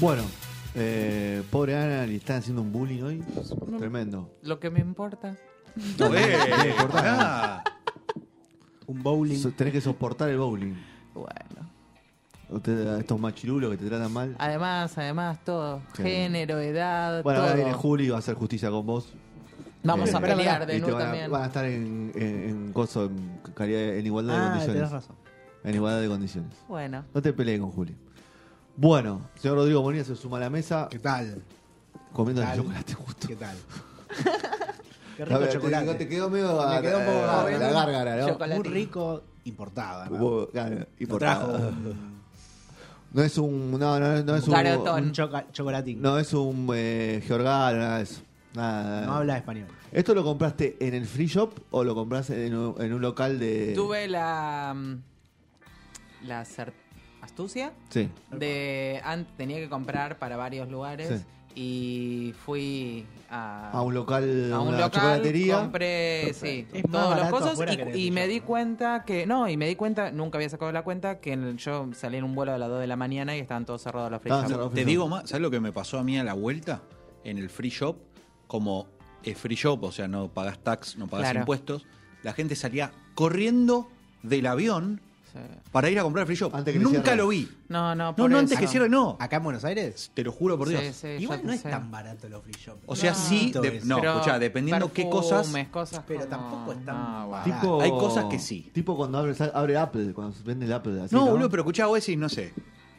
Bueno, eh, pobre Ana, le están haciendo un bullying hoy. Tremendo. Lo que me importa. No, Eh, no importa. ah, Un bowling. So- Tenés que soportar el bowling. Bueno. Usted- a estos machirulos que te tratan mal. Además, además, todo. Sí. Género, edad, Bueno, ahora todo. viene Juli y va a hacer justicia con vos. Vamos Eh, a pelear y de te nuevo van a, también. van a estar en, en, en coso, en, calidad- en igualdad de Ah, condiciones. tenés razón. En igualdad de condiciones. Bueno. No te pelees con Juli. Bueno, señor Rodrigo Bonilla se suma a la mesa ¿Qué tal? comiendo el tal? chocolate justo. ¿Qué tal? Qué rico ver, chocolate. Te, te quedó medio Me a- quedó un poco a- la gárgara, ¿no? Chocolate. Muy rico, importada. ¿no? Claro, y Lo por trajo nada. un, No es un. No, no, no es un. Garotón. un choca- chocolatín. No es un eh, Georgal, nada de eso. Nada. No habla español. ¿Esto lo compraste en el free shop o lo compraste en un, en un local de. Tuve la. mm, La cer- astucia Sí. de. an- tenía que comprar para varios lugares. Sí. Y fui a. A un local. a un una local, chocolatería. compré, sí, las barato cosas y, me di cuenta que, no, y me di cuenta, nunca había sacado la cuenta, que el- yo salí en un vuelo a las 2 de la mañana y estaban todos cerrados los free shop. cerrados. te digo más, ¿sabes lo que me pasó a mí a la vuelta? En el free shop, como es free shop, o sea, no pagas tax, no pagas Claro. impuestos, la gente salía corriendo del avión. Para ir a comprar free shop. Antes que Nunca cierren. lo vi. No, no, No, por no, antes eso. que cierre, no. ¿Acá en Buenos Aires? Te lo juro por Dios. Sí, sí, Igual yo no es sé. tan barato los free shop. O sea, No, sí, de- no, escuchá, dependiendo qué cosas- perfumes, cosas Pero como- tampoco es tan no, bueno. Tipo, Hay cosas que sí. Tipo cuando abre, abre Apple, cuando se vende el Apple. Así, No, ¿no? boludo, pero escuchá, vos decís, no sé,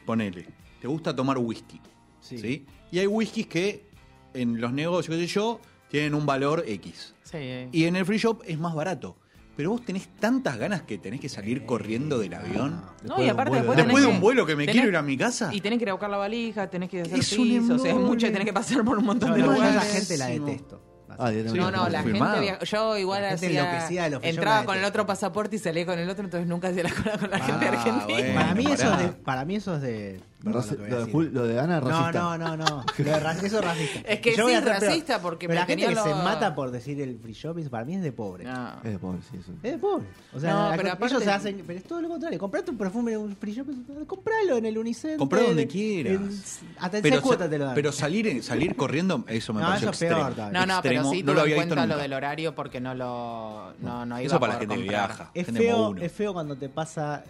ponele, te gusta tomar whisky, Sí. sí. Y hay whiskies que en los negocios, qué sé yo, tienen un valor X. Sí, eh. Y en el free shop es más barato. Pero vos tenés tantas ganas que tenés que salir corriendo del avión. No, Después y de un aparte vuelo después, Después de que- un vuelo que me tenés- quiero ir a mi casa. Y tenés que ir a buscar la valija, tenés que hacer Es un piso, o sea, es mucho y tenés que pasar por un montón No, de no, yo a lugares. la gente la detesto. Ah. No, no, la gente Yo igual La gente hacía. shop entraba con el otro pasaporte y salía con el otro, entonces nunca hacía la cola con la Ah, gente argentina. bueno. Para mí, eso es de, para mí eso es de... perdón lo voy de decir. Jul- lo de Ana es No, racista. no, no, no. Lo de ra- eso es racista. Es que Yo voy sí, a hacer peor. racista, porque Pero me la gente que se mata por decir el free shopping, para mí es de pobre. No. Es de pobre, sí, eso. Es de pobre. O sea, No, la- pero ellos aparte- se hacen. Pero es todo lo contrario. Comprate un perfume en un free shopping, compralo en el Unicef. Comprá donde en- quieras. en- hasta en Pero, cuotas te lo dan. pero salir, salir corriendo, eso me No, pareció eso es peor extremo. No, no, pero Extremo, sí no lo había visto cuenta lo del horario porque no lo no, no iba Eso para la gente que viaja. es feo, uno. es feo cuando te pasa,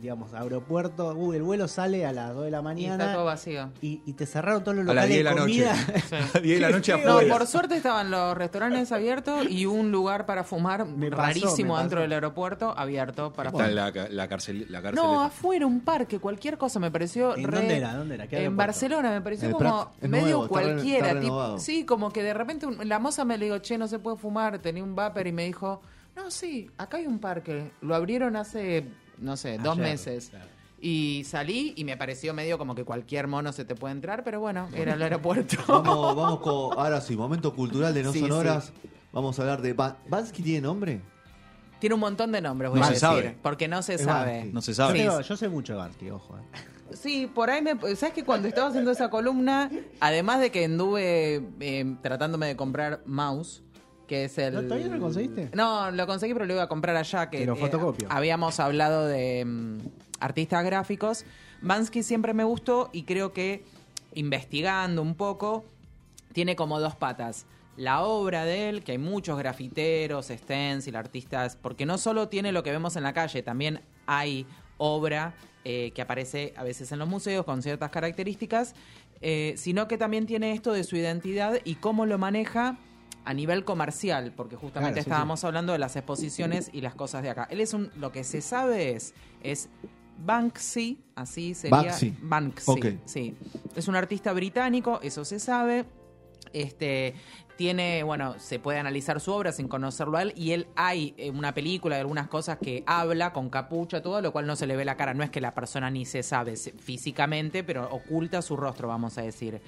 digamos, aeropuerto. Uy, el vuelo sale a las 2 de la Y está mañana. todo vacío. Y, y te cerraron todos los A las locales 10 de la comida. noche. A las 10 de la noche. No, por suerte estaban los restaurantes abiertos y un lugar para fumar Me rarísimo dentro del aeropuerto abierto para fumar. la, la cárcel. La cárcel No, afuera, un parque, cualquier cosa me pareció. ¿En re- dónde era? ¿Dónde era? ¿Qué En? Barcelona me pareció como. Es medio nuevo, cualquiera. está tipo- renovado. sí, como que de repente un- la moza me le dijo, che, no se puede fumar, tenía un vapor y me dijo, no, sí, acá hay un parque. Lo abrieron hace, no sé, dos meses. claro. Y salí y me pareció medio como que cualquier mono se te puede entrar, pero bueno, era el aeropuerto. Vamos, vamos con. Ahora sí, momento cultural de No Sí, Sonoras. Vamos a hablar de. Ba- ¿Bansky tiene nombre? Tiene un montón de nombres, voy No a se decir, sabe. porque no se Es sabe. Bansky. No se Yo, sabe. Sí. tengo- yo sé mucho de Bansky, ojo. eh. Sí, por ahí me... ¿Sabes que cuando estaba haciendo esa columna, además de que anduve eh, tratándome de comprar mouse, que es el... ¿No, todavía no lo conseguiste? No, lo conseguí, pero lo iba a comprar allá, que Te lo eh, fotocopio. habíamos hablado de mm, artistas gráficos. Bansky siempre me gustó y creo que investigando un poco, tiene como dos patas. La obra de él, que hay muchos grafiteros, stencil, artistas, porque no solo tiene lo que vemos en la calle, también hay obra eh, que aparece a veces en los museos con ciertas características, eh, sino que también tiene esto de su identidad y cómo lo maneja a nivel comercial, porque justamente Claro, sí, estábamos hablando de las exposiciones y las cosas de acá. Él es un, lo que se sabe es, es Banksy, así sería. Banksy. Banksy, sí. Es un artista británico, eso se sabe. Este tiene, bueno, se puede analizar su obra sin conocerlo a él y él hay eh, una película de algunas cosas que habla con capucha, todo, lo cual no se le ve la cara. No es que la persona ni se sabe físicamente, pero oculta su rostro, vamos a decir.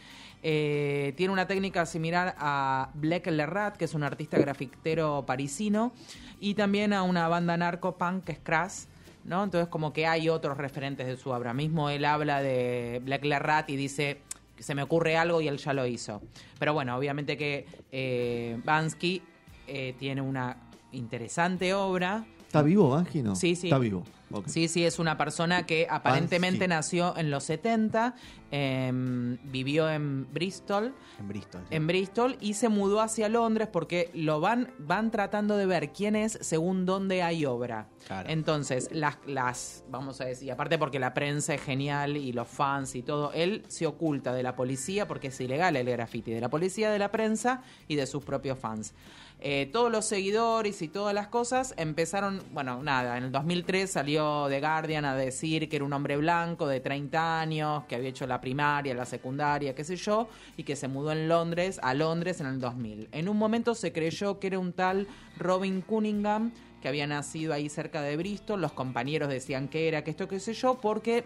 Eh, tiene una técnica similar a Black Lerrat, que es un artista grafitero parisino, y también a una banda narco-punk que es Crash. ¿no? Entonces como que hay otros referentes de su obra. Mismo él habla de Black Lerrat y dice se me ocurre algo y él ya lo hizo. Pero bueno, obviamente que eh, Bansky eh, tiene una interesante obra. ¿Está vivo Banji? No. Sí, sí. Está vivo. Sí, sí, es una persona que aparentemente Bansky. nació en los 70, em, vivió en Bristol, En Bristol. sí. en Bristol y se mudó hacia Londres porque lo van, van tratando de ver quién es según dónde hay obra. Claro. Entonces, las, las, vamos a decir, y aparte porque la prensa es genial y los fans y todo, él se oculta de la policía porque es ilegal el graffiti, de la policía, de la prensa y de sus propios fans. Eh, todos los seguidores y todas las cosas empezaron, bueno, nada, en el 2003 salió The Guardian a decir que era un hombre blanco de 30 años, que había hecho la primaria, la secundaria, qué sé yo, y que se mudó en Londres, a Londres en el 2000. En un momento se creyó que era un tal Robin Cunningham, que había nacido ahí cerca de Bristol, los compañeros decían que era, que esto, qué sé yo, porque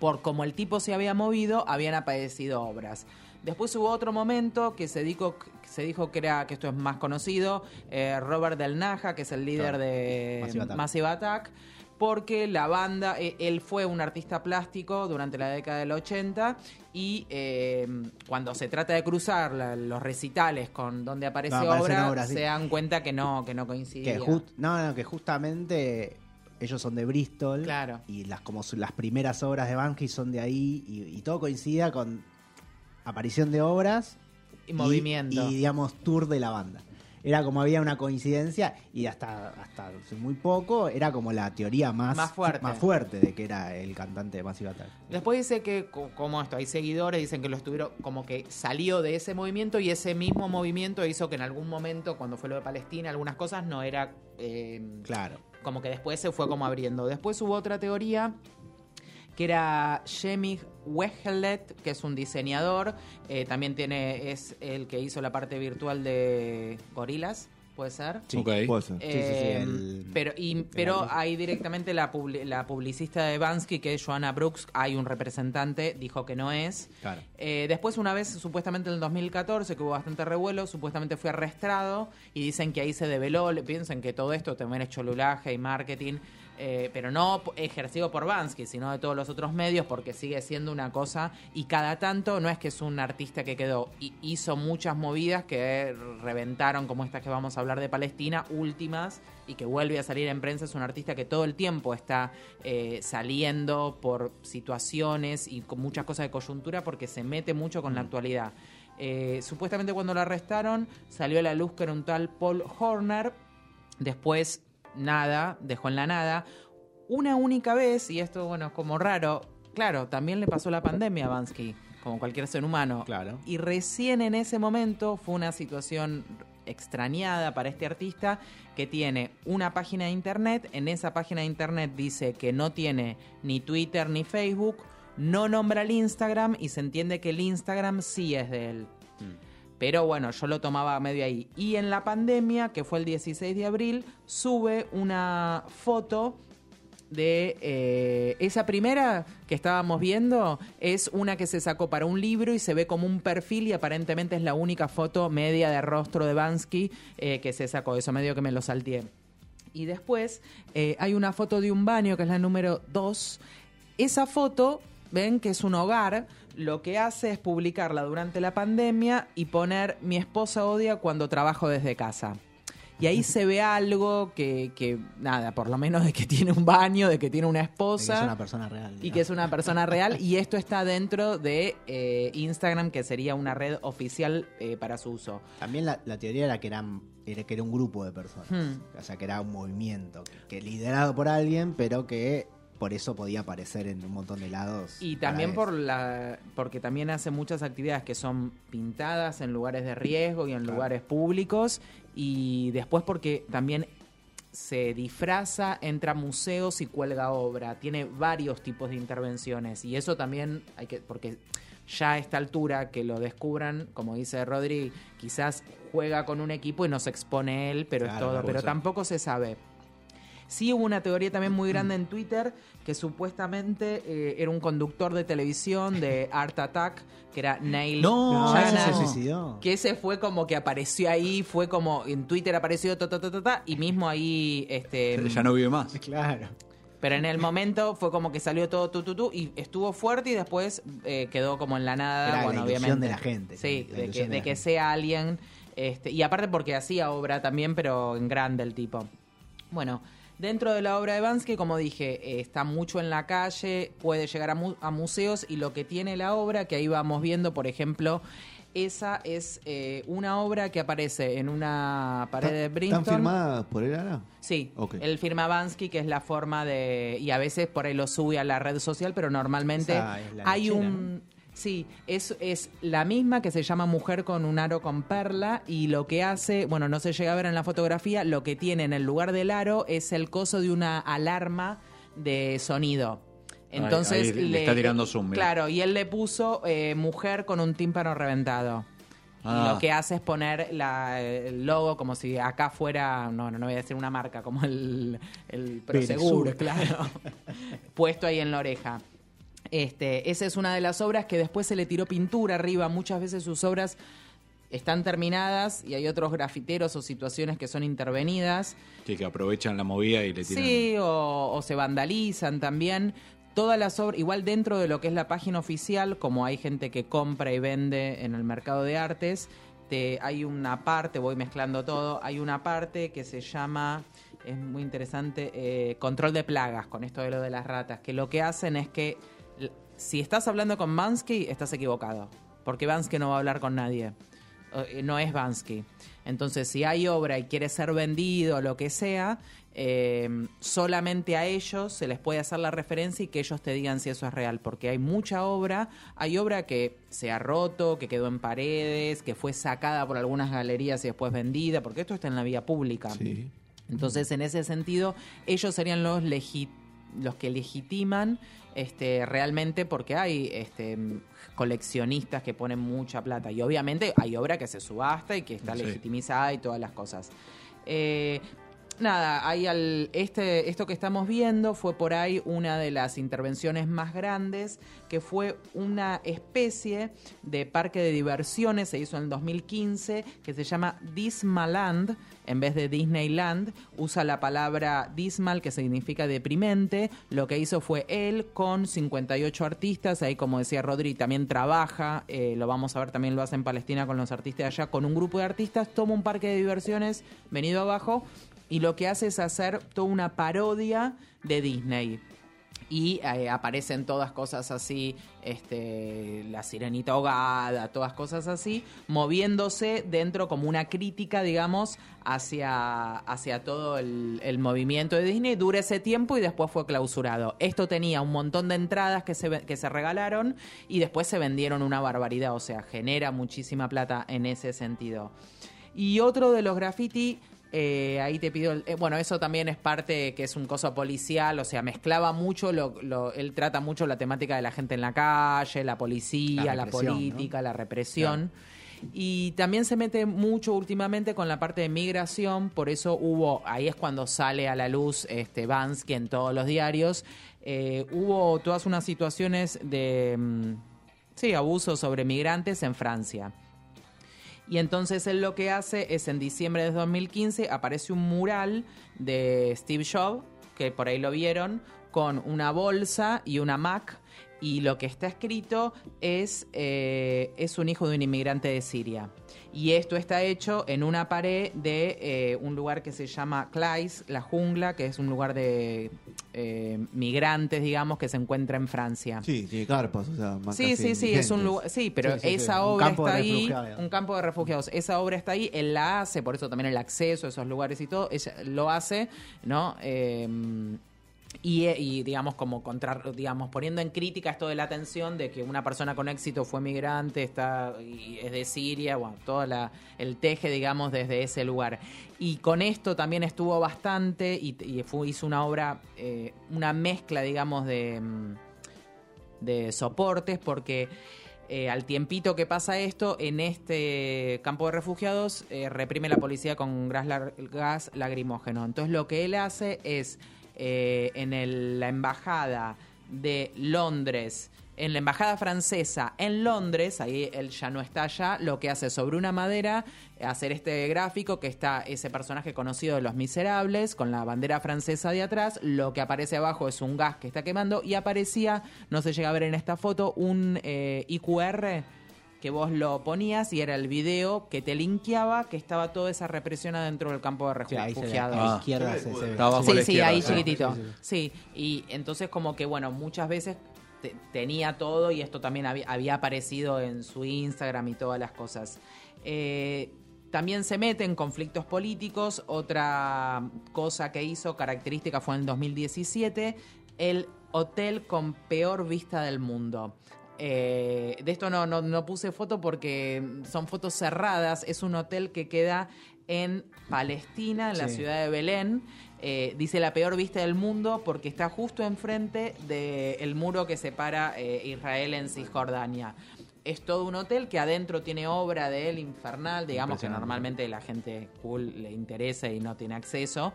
por como el tipo se había movido, habían aparecido obras. Después hubo otro momento que se dijo, se dijo que era que esto es más conocido, eh, Robert Del Naja, que es el líder Claro. de Massive Attack. Massive Attack, porque la banda, eh, él fue un artista plástico durante la década del 80 y eh, cuando se trata de cruzar la- los recitales con donde aparece No, obra, obras, sí. se dan cuenta que no, que no coincidía. Que just- no, no, que justamente ellos son de Bristol. Claro. Y las como las primeras obras de Banksy son de ahí. Y, y todo coincidía con aparición de obras y movimiento. Y, digamos, tour de la banda. Era como había una coincidencia y hasta, hasta hace muy poco era como la teoría más, Más fuerte. más fuerte de que era el cantante de Massive Attack. Después dice que, co- como esto, hay seguidores, dicen que lo estuvieron, como que salió de ese movimiento y ese mismo movimiento hizo que en algún momento, cuando fue lo de Palestina, algunas cosas no era. eh, Claro. como que después se fue como abriendo. Después hubo otra teoría que era Jemig Wegelet, que es un diseñador, eh, también tiene es el que hizo la parte virtual de Gorilas, puede ser. Sí. Ok. Puede ser. Sí, sí, sí, el- pero y, pero hay directamente la, publi- la publicista de Bansky, que es Joanna Brooks, hay un representante, dijo que no es. Claro. Eh, después, una vez, supuestamente en el 2014, que hubo bastante revuelo, supuestamente fue arrestado y dicen que ahí se develó, le piensan que todo esto también es cholulaje y marketing, eh, pero no ejercido por Bansky, sino de todos los otros medios, porque sigue siendo una cosa y cada tanto no es que es un artista que quedó, y hizo muchas movidas que reventaron, como estas que vamos a hablar de Palestina, últimas, y que vuelve a salir en prensa, es un artista que todo el tiempo está eh, saliendo por situaciones y con muchas cosas de coyuntura porque se mete mucho con la actualidad. Eh, supuestamente cuando lo arrestaron salió a la luz que era un tal Paul Horner, después nada, dejó en la nada. Una única vez, y esto bueno es como raro, claro, también le pasó la pandemia a Bansky, como cualquier ser humano. Claro. Y recién en ese momento fue una situación extrañada para este artista que tiene una página de internet. En esa página de internet dice que no tiene ni Twitter ni Facebook, no nombra el Instagram y se entiende que el Instagram sí es de él. Pero bueno, yo lo tomaba medio ahí. Y en la pandemia, que fue el 16 de abril, sube una foto de eh, esa primera que estábamos viendo es una que se sacó para un libro y se ve como un perfil y aparentemente es la única foto media de rostro de Bansky eh, que se sacó. Eso medio que me lo salteé. Y después eh, hay una foto de un baño que es la número 2. Esa foto, ven que es un hogar, lo que hace es publicarla durante la pandemia y poner mi esposa odia cuando trabajo desde casa. Y ahí se ve algo que, que, nada, por lo menos de que tiene un baño, de que tiene una De que esposa es una persona real. y que es una persona real. Y esto está dentro de eh, Instagram, que sería una red oficial eh, para su uso. También la, la teoría era que, eran, era que era un grupo de personas. Hmm. O sea, que era un movimiento que, que liderado por alguien, pero que por eso podía aparecer en un montón de lados. Y también por la, porque también hace muchas actividades que son pintadas en lugares de riesgo y en Claro. lugares públicos. Y después porque también se disfraza, entra a museos y cuelga obra. Tiene varios tipos de intervenciones. Y eso también hay que. porque ya a esta altura que lo descubran, como dice Rodri, quizás juega con un equipo y no se expone él, pero es todo, pero tampoco se sabe. Sí hubo una teoría también muy grande en Twitter que supuestamente eh, era un conductor de televisión de Art Attack, que era Neil No, No, ese se suicidó. que ese fue como que apareció ahí, fue como en Twitter apareció ta, ta, ta, ta, ta, y mismo ahí este Ya no vive más. Claro. pero en el momento fue como que salió todo tu, tu, tu, y estuvo fuerte y después eh, quedó como en la nada. Era la bueno, ilusión obviamente. de la gente, Sí, la de que, de de la que sea alguien. Este, y aparte porque hacía obra también, pero en grande el tipo. Bueno, dentro de la obra de Bansky, como dije, eh, está mucho en la calle, puede llegar a, mu- a museos y lo que tiene la obra, que ahí vamos viendo, por ejemplo, esa es eh, una obra que aparece en una pared de Brinton. ¿Están firmadas por él ahora? Sí, Ok. él firma Bansky, que es la forma de... Y a veces por ahí lo sube a la red social, pero normalmente la hay un... Sí, es, es la misma que se llama Mujer con un aro con perla y lo que hace, bueno, no se llega a ver en la fotografía, lo que tiene en el lugar del aro es el coso de una alarma de sonido. Entonces ahí le está tirando zoom, mira. Claro, y él le puso eh, mujer con un tímpano reventado. Y Ah. lo que hace es poner la- el logo como si acá fuera, no, no, no voy a decir una marca, como el, el Proseguro, claro, puesto ahí en la oreja. Este, esa es una de las obras que después se le tiró pintura arriba. Muchas veces sus obras están terminadas y hay otros grafiteros o situaciones que son intervenidas. Sí, que aprovechan la movida y le tiran. Sí, o, o se vandalizan también. Todas las obras, igual dentro de lo que es la página oficial, como hay gente que compra y vende en el mercado de artes, te, hay una parte, voy mezclando todo, hay una parte que se llama, es muy interesante, eh, control de plagas, con esto de lo de las ratas, que lo que hacen es que si estás hablando con Bansky, estás equivocado, porque Bansky no va a hablar con nadie eh, no es Bansky. Entonces, si hay obra y quiere ser vendido lo que sea, eh, solamente a ellos se les puede hacer la referencia y que ellos te digan si eso es real, porque hay mucha obra, hay obra que se ha roto, que quedó en paredes, que fue sacada por algunas galerías y después vendida, porque esto está en la vía pública. Sí. Entonces, en ese sentido, ellos serían los legi- los que legitiman este, realmente porque hay este, coleccionistas que ponen mucha plata y obviamente hay obra que se subasta y que está Sí. legitimizada y todas las cosas. Eh, nada, hay al, este, esto que estamos viendo fue por ahí una de las intervenciones más grandes, que fue una especie de parque de diversiones, se hizo en el 2015, que se llama Dismaland, en vez de Disneyland, usa la palabra dismal, que significa deprimente. Lo que hizo fue él con 58 artistas, ahí como decía Rodri, también trabaja, eh, lo vamos a ver, también lo hace en Palestina con los artistas de allá, con un grupo de artistas, toma un parque de diversiones venido abajo y lo que hace es hacer toda una parodia de Disney. Y eh, aparecen todas cosas así, este, la sirenita ahogada, todas cosas así, moviéndose dentro como una crítica, digamos, hacia, hacia todo el, movimiento de Disney. Dura ese tiempo y después fue clausurado. Esto tenía un montón de entradas que se, que se regalaron y después se vendieron una barbaridad, o sea, genera muchísima plata en ese sentido. Y otro de los graffiti, eh, ahí te pido, el- eh, bueno, eso también es parte que es un coso policial, o sea, mezclaba mucho, lo, lo- él trata mucho la temática de la gente en la calle, la policía, La política, la represión. Y también se mete mucho últimamente con la parte de migración, por eso hubo, ahí es cuando sale a la luz este Bansky en todos los diarios, eh, hubo todas unas situaciones de, mm, sí, abuso sobre migrantes en Francia. Y entonces él lo que hace es en diciembre de 2015 aparece un mural de Steve Jobs, que por ahí lo vieron, con una bolsa y una Mac. Y lo que está escrito es, eh, es un hijo de un inmigrante de Siria. Y esto está hecho en una pared de eh, un lugar que se llama Clays, la jungla, que es un lugar de eh, migrantes, digamos, que se encuentra en Francia. Sí, tiene carpas, o sea, más Sí, sí, sí, es un lugar, sí, pero Sí, sí, sí, esa obra está ahí, un campo de refugiados. Esa obra está ahí, él la hace, por eso también el acceso a esos lugares y todo, ella lo hace, ¿no? Y, digamos como contra, digamos poniendo en crítica esto de la atención de que una persona con éxito fue migrante está y es de Siria bueno todo la, el teje digamos desde ese lugar y con esto también estuvo bastante y, hizo una obra eh, una mezcla digamos de mm, de soportes porque Eh, al tiempito que pasa esto, en este campo de refugiados eh, reprime la policía con gas, gas lacrimógeno. Entonces lo que él hace es eh, en la embajada de Londres, en la embajada francesa en Londres, ahí él ya no está allá, lo que hace sobre una madera, hacer este gráfico que está ese personaje conocido de Los Miserables, con la bandera francesa de atrás, lo que aparece abajo es un gas que está quemando y aparecía, no se llega a ver en esta foto, un eh, IQR que vos lo ponías y era el video que te linkeaba que estaba toda esa represión adentro del campo de Sí, ahí se ve, refugiados. Ah. izquierda Se ve, se, Sí, la sí, izquierda, ahí sí. chiquitito. Sí, sí, Sí, y entonces como que, bueno, muchas veces te- tenía todo y esto también había, había aparecido en su Instagram y todas las cosas. Eh, también se mete en conflictos políticos. Otra cosa que hizo, característica, fue en el 2017, el hotel con peor vista del mundo. Eh, de esto no, no, no puse foto porque son fotos cerradas. Es un hotel que queda en Palestina, en la Sí. ciudad de Belén. Eh, dice la peor vista del mundo porque está justo enfrente del muro que separa eh, Israel en Cisjordania. Es todo un hotel que adentro tiene obra de él infernal, digamos que normalmente la gente cool le interesa y no tiene acceso.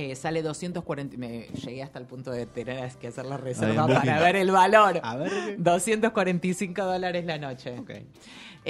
Eh, sale 240. Me llegué hasta el punto de tener que hacer la reserva para ver el valor. A ver. 245 dólares la noche. Ok.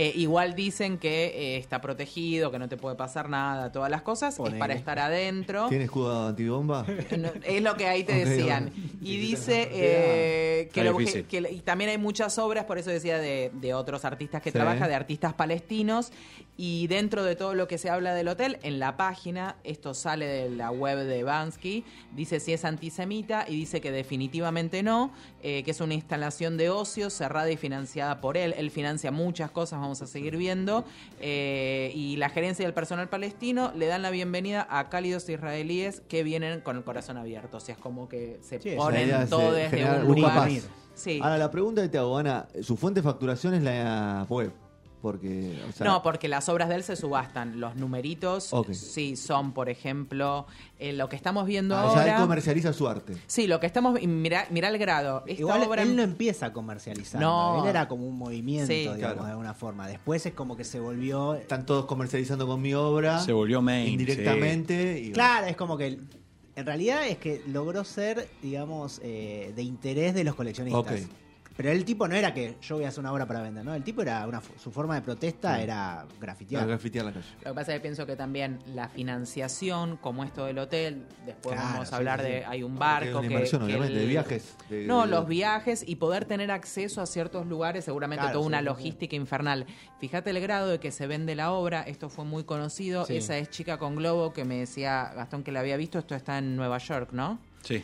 Eh, igual dicen que eh, está protegido, que no te puede pasar nada, todas las cosas. Ponele. Es para estar adentro. ¿Tiene escudo antibomba? No, es lo que ahí te decían. Y dice eh, que, Está lo- que- difícil. que- y también hay muchas obras, por eso decía de, de otros artistas que Sí. trabajan, de artistas palestinos. Y dentro de todo lo que se habla del hotel, en la página, esto sale de la web de Bansky, dice si es antisemita y dice que definitivamente no, eh, que es una instalación de ocio cerrada y financiada por él. Él financia muchas cosas, vamos a seguir viendo. eh, y la gerencia del personal palestino le dan la bienvenida a cálidos israelíes que vienen con el corazón abierto. O sea, es como que se Sí, ponen todo desde un lugar. Sí. Ahora, la pregunta que te hago, Ana, su fuente de facturación es la web. Porque, o sea, no, porque las obras de él se subastan. Los numeritos, Ok. sí, son, por ejemplo, eh, lo que estamos viendo ah, ya él ahora. comercializa su arte. Sí, lo que estamos. Mirá, mirá el grado. Esta Igual obra. él no empieza a comercializar. No. Él era como un movimiento, Sí. digamos, Claro. de alguna forma. Después es como que se volvió. Están todos comercializando con mi obra. Se volvió main, Indirectamente. y- Claro, es como que. En realidad es que logró ser, digamos, eh, de interés de los coleccionistas. Ok. Pero el tipo no era que yo voy a hacer una obra para vender, ¿no? El tipo era una, su forma de protesta Sí. era grafitear. grafitear la calle. Lo que pasa es que pienso que también la financiación, como esto del hotel, después Claro, vamos sí, a hablar sí, de. Hay un barco que. inversión, que obviamente, el- de viajes. de- No, de- los viajes y poder tener acceso a ciertos lugares, seguramente Claro, toda sí, una sí, sí. logística infernal. Fíjate el grado de que se vende la obra, esto fue muy conocido. Sí. Esa es Chica con Globo que me decía Gastón que la había visto, esto está en Nueva York, ¿no? Sí.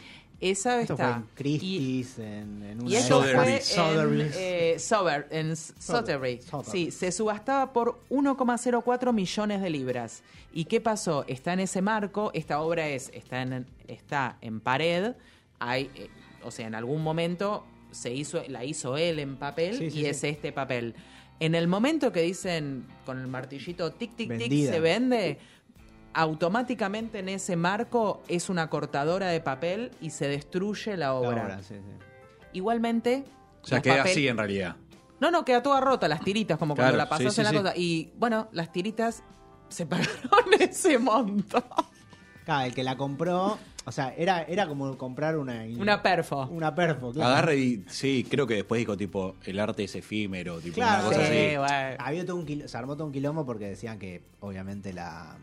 Esa Esto fue está. en Christie's, en, en una Y eso fue en, eh, Sober- en. Sí, se subastaba por 1,04 millones de libras. ¿Y qué pasó? Está en ese marco, esta obra es está en, está en pared, hay, eh, o sea, en algún momento se hizo, la hizo él en papel Sí, sí, y sí. es este papel. En el momento que dicen con el martillito tic tic tic Vendida. se vende, automáticamente en ese marco es una cortadora de papel y se destruye la La obra. obra, sí, sí. Igualmente. O sea, queda papel- así en realidad. No, no, queda toda rota, las tiritas, como cuando la pasas sí, en la sí. cosa. Y bueno, las tiritas se pagaron ese monto. Claro, el que la compró, o sea, era, era como comprar una... Una perfo. Una perfo, claro. Agarra y sí, creo que después dijo tipo, el arte es efímero, tipo Claro, una cosa Sí, así. bueno. Había todo un quil- se armó todo un quilombo porque decían que obviamente la,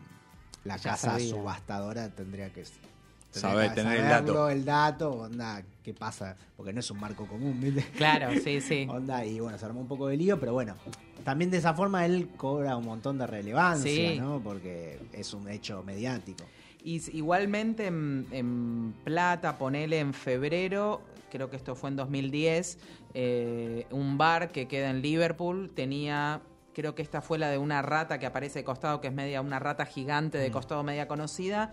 la Ya casa sabía. subastadora tendría que tendría Saber, que tener el dato. el dato, onda, qué pasa, porque no es un marco común, ¿viste? Claro, sí, sí. Onda, y bueno, se armó un poco de lío, pero bueno, también de esa forma él cobra un montón de relevancia, Sí. ¿no? Porque es un hecho mediático. Y igualmente en, en Plata, ponele en febrero, creo que esto fue en 2010, eh, un bar que queda en Liverpool tenía, creo que esta fue la de una rata que aparece de costado, que es media, una rata gigante de costado media conocida.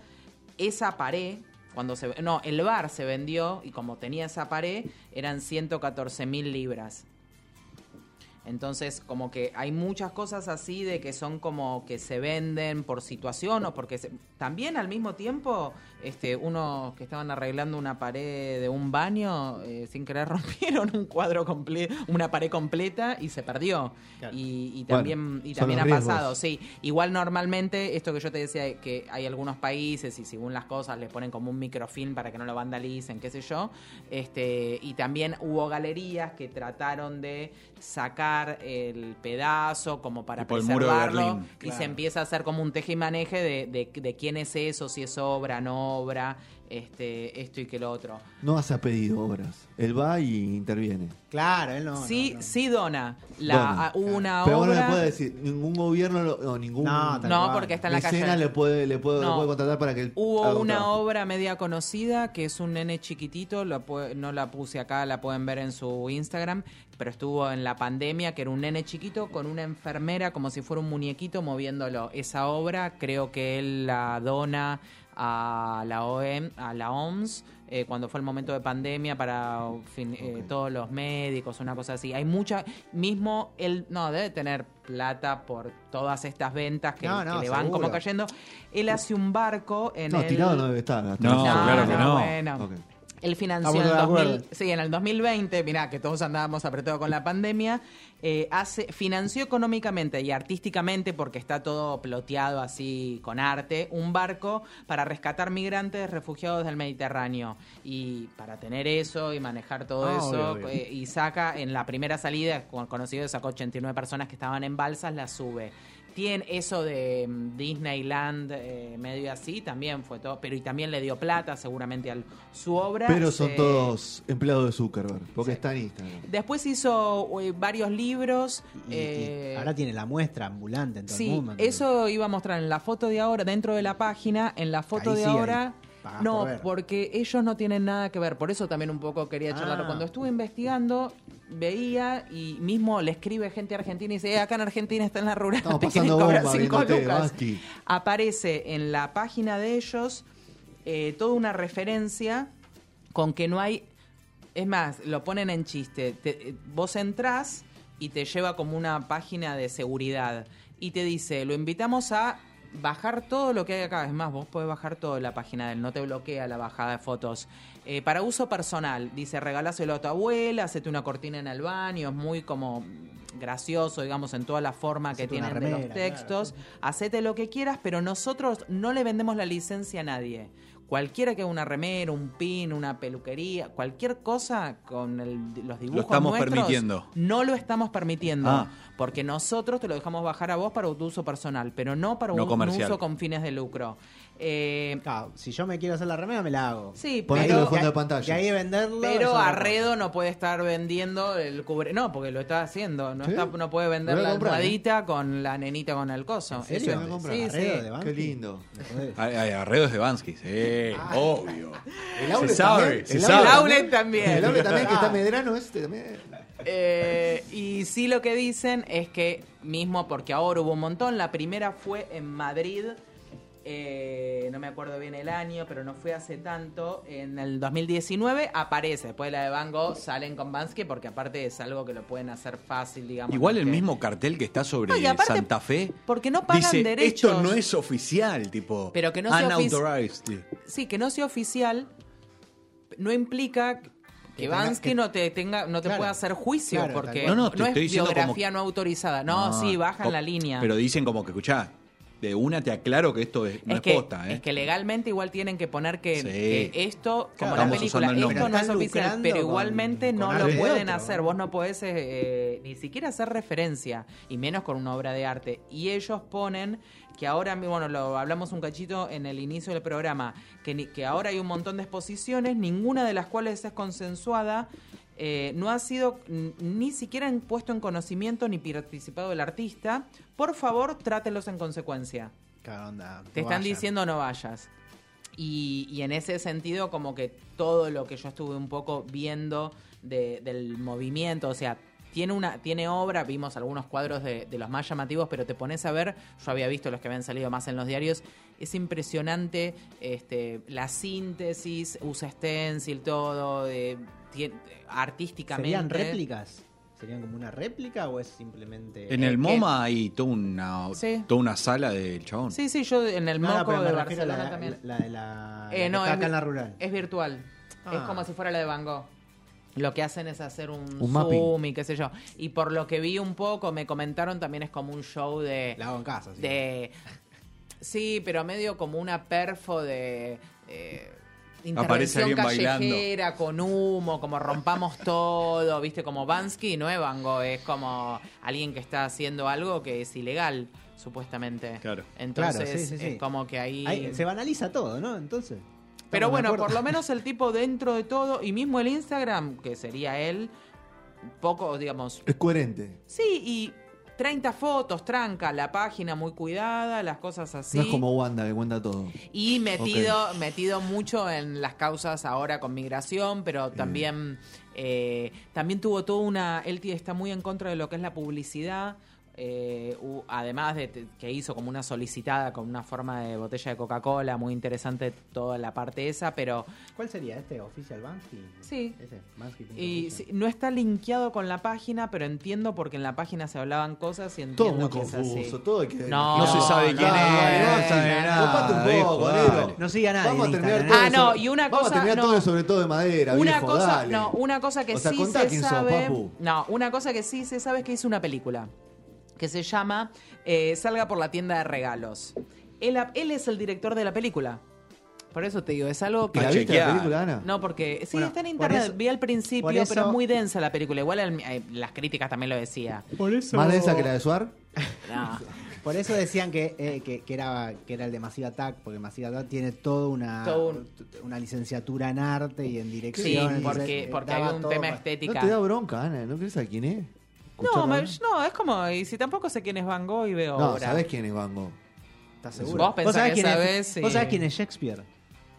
Esa pared, cuando se... No, el bar se vendió y como tenía esa pared, eran 114 mil libras. Entonces, como que hay muchas cosas así de que son como que se venden por situación o porque se- también al mismo tiempo, este, unos que estaban arreglando una pared de un baño, eh, sin querer rompieron un cuadro completo, una pared completa y se perdió. Claro. Y, y Bueno, también, y también ha riesgos. pasado, sí. Igual normalmente, esto que yo te decía, que hay algunos países y según las cosas les ponen como un microfilm para que no lo vandalicen, qué sé yo. Este, y también hubo galerías que trataron de sacar el pedazo como para Tipo preservarlo Berlín, y claro. se empieza a hacer como un teje y maneje de, de, de quién es eso, si es obra, no obra, este, esto y que lo otro. No hace a pedido obras. Él va y interviene. Claro, él no. sí, no, no. sí dona. La, Dona, una Pero bueno, obra. le puede decir, ningún gobierno lo- o ningún No, no, porque está en la calle. le puede, le puede, No. lo puede contratar para que él Hubo haga un una trabajo. obra media conocida que es un nene chiquitito, lo no la puse acá, la pueden ver en su Instagram, pero estuvo en la pandemia, que era un nene chiquito con una enfermera como si fuera un muñequito moviéndolo. Esa obra creo que él la dona a la, OEM, a la OMS eh, cuando fue el momento de pandemia para fin- eh, todos los médicos, una cosa así. Hay mucha, mismo él no debe tener plata por todas estas ventas que, No, no, que le van seguro. como cayendo. Él hace un barco en No, el... tirado no debe estar. No, la- claro que no. Bueno. Ok. Él financió en el, de acuerdo. 2000 sí, en el 2020, mirá, que todos andábamos apretados con la pandemia, eh, hace, financió económicamente y artísticamente, porque está todo ploteado así con arte, un barco para rescatar migrantes refugiados del Mediterráneo. Y para tener eso y manejar todo Ah, eso, obvio, obvio. eh, y saca en la primera salida, con- conocido, sacó 89 personas que estaban en balsas, las sube. Tiene eso de mm, Disneyland, eh, medio así, también fue todo, pero y también le dio plata seguramente a su obra. Pero son se- todos empleados de Zuckerberg, porque Sí. está en Instagram. Después hizo eh, varios libros. Y- y eh, ahora tiene la muestra ambulante en todo sí, el mundo. eso iba a mostrar en la foto de ahora, dentro de la página, en la foto Ahí de sí, ahí ahora. Pagás No, por ver. porque ellos no tienen nada que ver. Por eso también un poco quería charlar. Ah. Cuando estuve investigando, veía y mismo le escribe gente argentina y dice: "Eh, acá en Argentina está en la rural, Estamos te pasando cobrar bomba cinco lucas". Basti. Aparece en la página de ellos eh, toda una referencia con que no hay. Es más, lo ponen en chiste. Te- eh, vos entrás y te lleva como una página de seguridad y te dice: Lo invitamos a bajar todo lo que hay acá. Es más, vos podés bajar todo en la página de él, no te bloquea la bajada de fotos. Eh, para uso personal, dice: regaláselo a tu abuela, hacete una cortina en el baño. Es muy como gracioso, digamos, en toda la forma que Hacete tienen de los remera, textos. Hacete lo que quieras, pero nosotros no le vendemos la licencia a nadie. Cualquiera que una remera, un pin, una peluquería, cualquier cosa con el- los dibujos estamos nuestros, permitiendo. No lo estamos permitiendo. Ah. Porque nosotros te lo dejamos bajar a vos para tu uso personal, pero no para No un, uso con fines de lucro. Eh, Claro, si yo me quiero hacer la remera, me la hago. sí, Ponete en el pero, fondo de pantalla. Que ahí de venderlo. pero Arredo no puede estar vendiendo el cubre. No, porque lo está haciendo. No, ¿Sí? está- no puede vender la comprar, ¿eh? con la nenita con el coso. ¿En serio? Eso Me es- sí, Arredo sí. de Banfi. Qué lindo. Arredo es de Bansky, sí, obvio. El Se Outlet sabe, también. se El sabe. Outlet también. El Outlet también, que está Medrano este también. Eh, y sí lo que dicen es que mismo porque ahora hubo un montón, la primera fue en Madrid, eh, no me acuerdo bien el año, pero no fue hace tanto, en el 2019 aparece, después de la de Van Gogh salen con Bansky porque aparte es algo que lo pueden hacer fácil, digamos. Igual el mismo cartel que está sobre No, aparte, Santa Fe. porque no pagan dice, derechos. Esto no es oficial, tipo. Pero que no sea ofici- unauthorized. Sí, que no sea oficial no implica que Bansky que- no te tenga no te Claro, pueda hacer juicio claro, porque. No, no, no, es estoy diciendo como biografía no autorizada. No, sí, bajan la línea. Pero dicen como que, escuchá, de una te aclaro que esto es, no es, que, posta, ¿eh? es que legalmente igual tienen que poner que, Sí. que esto, como Estamos la película, esto no es oficial, pero igualmente con no lo de pueden otro, hacer. Vos no podés eh, ni siquiera hacer referencia, y menos con una obra de arte. Y ellos ponen que ahora, bueno, lo hablamos un cachito en el inicio del programa, que, ni- que ahora hay un montón de exposiciones, ninguna de las cuales es consensuada. Eh, no ha sido ni siquiera puesto en conocimiento ni participado el artista. Por favor, trátenlos en consecuencia. Claro, onda, Te no están vayan. diciendo no vayas. Y, y en ese sentido, como que todo lo que yo estuve un poco viendo de- del movimiento, o sea, tiene una tiene obra, vimos algunos cuadros de, de los más llamativos, pero te pones a ver, yo había visto los que habían salido más en los diarios, es impresionante este, la síntesis, usa stencil, todo, de, tie- artísticamente. ¿Serían réplicas? ¿Serían como una réplica o es simplemente.? En el que- MoMA hay toda una, Sí. toda una sala del chabón. Sí, sí, yo en el No, no, Moco me de Barcelona la, también. La, la de la. Eh, no, es, acá en la rural. es virtual. Es Ah. como si fuera la de Van Gogh. Lo que hacen es hacer un, Un zoom mapping. y qué sé yo. Y por lo que vi un poco, me comentaron también es como un show de... La hago en casa, sí. de sí, pero medio como una perfo de... eh, Aparece intervención alguien bailando. callejera con humo, como rompamos todo, viste, como Bansky no es Van Gogh, es como alguien que está haciendo algo que es ilegal, supuestamente. Claro. Entonces Claro, sí, sí, sí. es como que ahí... Ahí se banaliza todo, ¿no? Entonces. Pero ¿estamos de bueno, por lo menos el tipo dentro de todo, y mismo el Instagram, que sería él, poco, digamos, Es coherente. sí, y 30 fotos, tranca, la página muy cuidada, las cosas así. No es como Wanda que cuenta todo. Y metido, metido mucho en las causas ahora con migración, pero también, eh, también tuvo toda una. Él está muy en contra de lo que es la publicidad. Eh, u- además de que hizo como una solicitada con una forma de botella de Coca-Cola, muy interesante toda la parte esa, pero ¿Cuál sería este? ¿Oficial Bansky? Sí. Ese, Bansky. y sí, no está linkeado con la página, pero entiendo porque en la página se hablaban cosas y entiendo Todo muy que es así. confuso, todo hay que No, No se sabe quién es, no dale, se sabe dale, nada. copate un viejo, poco, dale. negro. No siga nadie Vamos a terminar todo Ah, no, sobre- y una Vamos cosa- a terminar no. todo sobre todo de madera, Una viejo, cosa, dale. no, una cosa que O sea, sí se sos, sabe, papu. no, una cosa que sí se sabe es que hizo una película que se llama eh, Salga por la tienda de regalos. Él, él es el director de la película. Por eso te digo, es algo ¿Y que la viste la película, Ana? no, porque sí Bueno, está en internet. eso- Vi al principio, pero es muy densa la película. Igual el- eh, las críticas también lo decía. Por eso. Más densa que la de Suar. No. Por eso decían que, eh, que, que era, que era el de Massive Attack, porque Massive Attack tiene toda una, Todo un- una licenciatura en arte y en Sí, dirección. entonces, porque, porque hay un tema para- No estética. te da bronca, Ana. ¿No crees a quién es? No, me- no, es como, y si tampoco sé quién es Van Gogh y veo No, obra. ¿sabés quién es Van Gogh? ¿Estás seguro? Vos pensás sabés que quién sabés, es, sí. ¿Vos sabés quién es Shakespeare?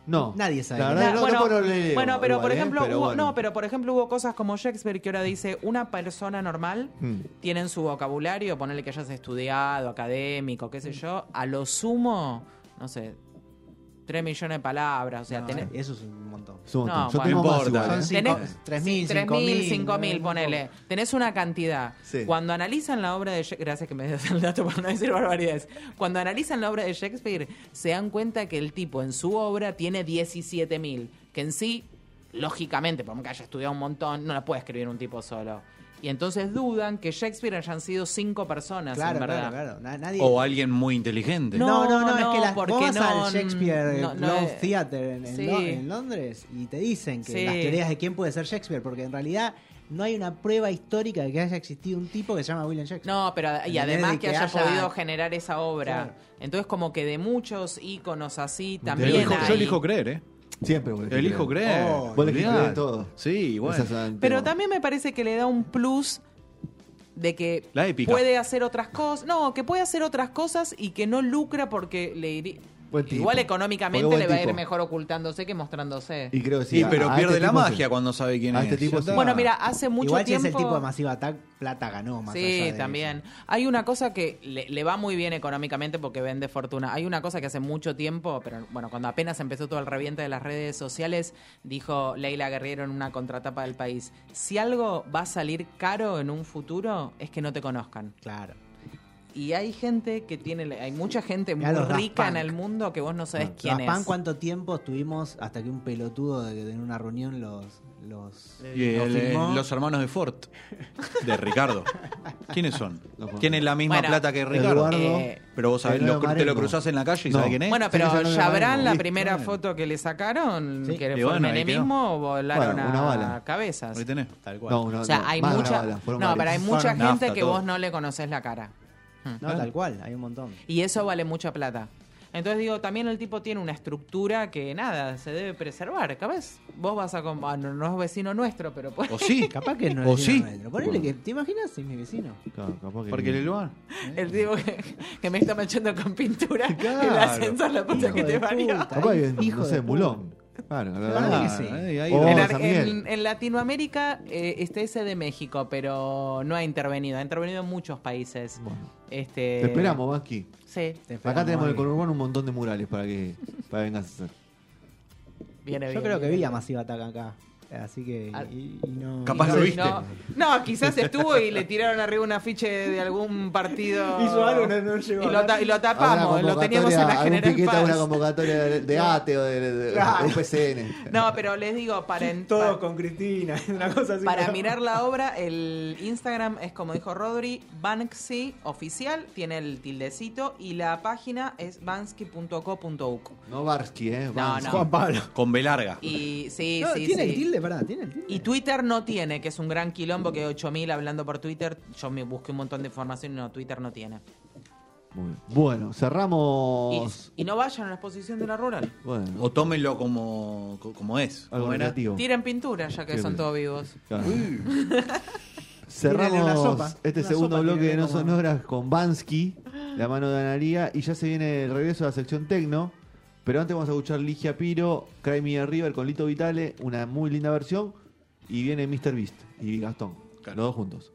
No. Nadie sabe La verdad, no, bueno, tampoco lo leo bueno, pero igual, por ¿eh? ejemplo, Pero hubo, bueno. no, pero por ejemplo hubo cosas como Shakespeare que ahora dice una persona normal Hmm. tiene en su vocabulario, ponerle que hayas estudiado, académico, qué sé yo, a lo sumo, no sé, 3 millones de palabras, o sea, No, tenés... Eso es un montón. Es un montón. No, Yo bueno. tengo No más importa. igual, ¿eh? Tenés 3.000, 3.000, 5.000, 5.000, ¿no? ponele. Tenés una cantidad. Sí. Cuando analizan la obra de Shakespeare, gracias que me das el dato para no decir barbaridades. Cuando analizan la obra de Shakespeare, se dan cuenta que el tipo en su obra tiene 17.000, que en sí, lógicamente, por más que haya estudiado un montón, no la puede escribir un tipo solo. Y entonces dudan que Shakespeare hayan sido cinco personas, Claro, en verdad. claro, claro. Na- Nadie... O alguien muy inteligente. No, No, no, no, es que las, porque vos no, al Shakespeare no, no Globe es- Theater en, Sí. Londres y te dicen que Sí. las teorías de quién puede ser Shakespeare, porque en realidad no hay una prueba histórica de que haya existido un tipo que se llama William Shakespeare. No, pero y además De que, que haya, haya- podido generar esa obra. Claro. Entonces como que de muchos íconos así Yo también elijo, yo hay. elijo creer, ¿eh? Siempre vos elegís Elijo creer. creer. Oh, Vos elegís Olvidate. creer todo. Sí, bueno. Pero también me parece que le da un plus de que La épica. puede hacer otras cosas. No, que puede hacer otras cosas y que no lucra porque le irí- Buen tipo. igual económicamente Porque le buen va a ir tipo. mejor ocultándose que mostrándose. Y creo que sí. Sí, a- pero a pierde este la tipo magia sí. cuando sabe quién A es. este tipo Ya sí. está. Bueno, mira, hace mucho Igual si tiempo. es el tipo de Massive Attack, plata ganó más allá Sí, de también. Hay una cosa que le, le va muy bien económicamente porque vende fortuna. Hay una cosa que hace mucho tiempo, pero bueno, cuando apenas empezó todo el reviente de las redes sociales, dijo Leila Guerriero en una contratapa del país, si algo va a salir caro en un futuro es que no te conozcan. eso. Claro. Y hay gente que tiene, hay mucha gente muy rica en el mundo que vos no sabés quién es. Punk, ¿cuánto tiempo estuvimos hasta que un pelotudo de, de en una reunión los, los, Y los el- filmó? los hermanos de Ford, de Ricardo. ¿Quiénes son? Tienen la misma Bueno, plata que Ricardo. Eduardo. Eh, Pero vos sabés, lo- te lo cruzás en la calle y No. sabés quién es. Bueno, pero Yabrán, la primera foto que le sacaron, Sí. que fue bueno, quedó. menemismo, volaron Bueno, una a bala. cabezas. Ahí tenés. Tal cual. No, no, O sea, no, hay una mucha. No, pero hay mucha gente que vos no le conoces la cara. No, tal cual, hay un montón. Y eso vale mucha plata. Entonces digo, también el tipo tiene una estructura que nada, se debe preservar. Capaz vos vas a. ah, no, no es vecino nuestro, pero pues. ¿O sí? Capaz que no ¿O es sí? vecino nuestro. Ponele que, ¿te imaginas si es mi vecino? Claro, capaz que- Porque el lugar. El tipo que, que me está manchando con pintura. Claro. El ascensor, la puta Hijo que de te parió. Capaz que, Hijo no de sé. Mulón. Claro, la Claro verdad. que sí. ahí- ahí Oh, En, Miguel. Latinoamérica eh, está ese de México, pero no ha intervenido. Ha intervenido en muchos países. Bueno, Este, te esperamos, Vasqui. Sí, Te Acá esperamos, tenemos en el conurbano un montón de murales para que, para que vengas a hacer. viene bien. Yo creo que viene vi a bien. Massive Attack acá. Así que. Ah. Y, y no. Capaz y lo viste. No, no, quizás estuvo y le tiraron arriba un afiche de algún partido. Hizo algo, no- no llegó y, a lo, y lo tapamos, lo teníamos en la General a una Paz. convocatoria de, de ATE o de, de- de Claro. UPCN. No, pero les digo, para, en- Todos para, con Cristina, una cosa así. para mirar la obra, el Instagram es como dijo Rodri, Banksy oficial, tiene el tildecito y la página es bansky.co.uk. No Barsky, ¿eh? Bansky. no. Juan Pablo. Con B larga. Y sí, No, sí, ¿Tiene sí. el tilde? Pará, ¿tiene el tilde? Y Twitter no tiene, que es un gran quilombo que 8000 hablando por Twitter. Yo me busqué un montón de información y no, Twitter no tiene. Muy bien. Bueno, cerramos. y no vayan a la exposición de la rural. Bueno, O tómenlo como, co- como es. algo ¿Cómo era? negativo. Tiren pintura ya que Qué son bien. todos vivos. Claro. Cerramos una sopa, este una segundo sopa, bloque de No como- Sonoras con Bansky, la mano de Analía, y ya se viene el regreso a la sección Tecno. Pero antes vamos a escuchar Ligia Piro, Cry Me River con Lito Vitale, una muy linda versión, y viene Mr. Beast y Gastón, Claro. los dos juntos.